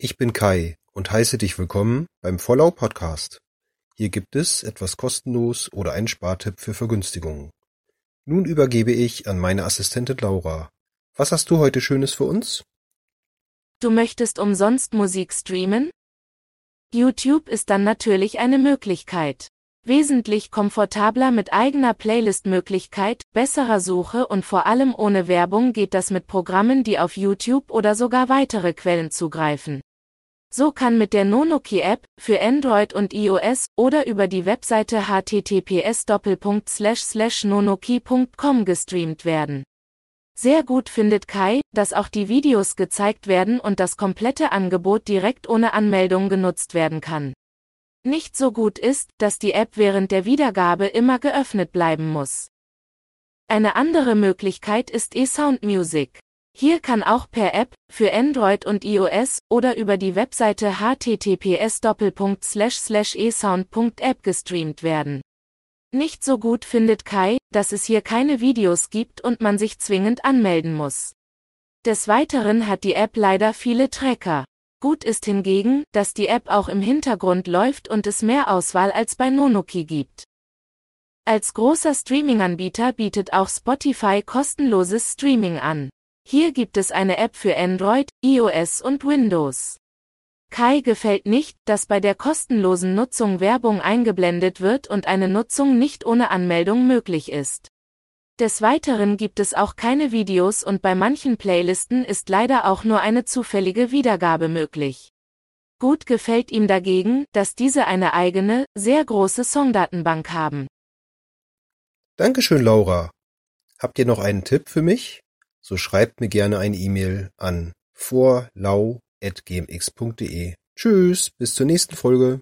Ich bin Kai und heiße dich willkommen beim Vollau Podcast. Hier gibt es etwas kostenlos oder einen Spartipp für Vergünstigungen. Nun übergebe ich an meine Assistentin Laura. Was hast du heute Schönes für uns? Du möchtest umsonst Musik streamen? YouTube ist dann natürlich eine Möglichkeit. Wesentlich komfortabler mit eigener Playlist-Möglichkeit, besserer Suche und vor allem ohne Werbung geht das mit Programmen, die auf YouTube oder sogar weitere Quellen zugreifen. So kann mit der Nonoki-App für Android und iOS oder über die Webseite https://nonoki.com gestreamt werden. Sehr gut findet Kai, dass auch die Videos gezeigt werden und das komplette Angebot direkt ohne Anmeldung genutzt werden kann. Nicht so gut ist, dass die App während der Wiedergabe immer geöffnet bleiben muss. Eine andere Möglichkeit ist eSound Music. Hier kann auch per App, für Android und iOS, oder über die Webseite https://esound.app gestreamt werden. Nicht so gut findet Kai, dass es hier keine Videos gibt und man sich zwingend anmelden muss. Des Weiteren hat die App leider viele Tracker. Gut ist hingegen, dass die App auch im Hintergrund läuft und es mehr Auswahl als bei Nonoki gibt. Als großer Streaming-Anbieter bietet auch Spotify kostenloses Streaming an. Hier gibt es eine App für Android, iOS und Windows. Kai gefällt nicht, dass bei der kostenlosen Nutzung Werbung eingeblendet wird und eine Nutzung nicht ohne Anmeldung möglich ist. Des Weiteren gibt es auch keine Videos und bei manchen Playlisten ist leider auch nur eine zufällige Wiedergabe möglich. Gut gefällt ihm dagegen, dass diese eine eigene, sehr große Songdatenbank haben. Dankeschön, Laura. Habt ihr noch einen Tipp für mich? So schreibt mir gerne eine E-Mail an vorlau.gmx.de. Tschüss, bis zur nächsten Folge.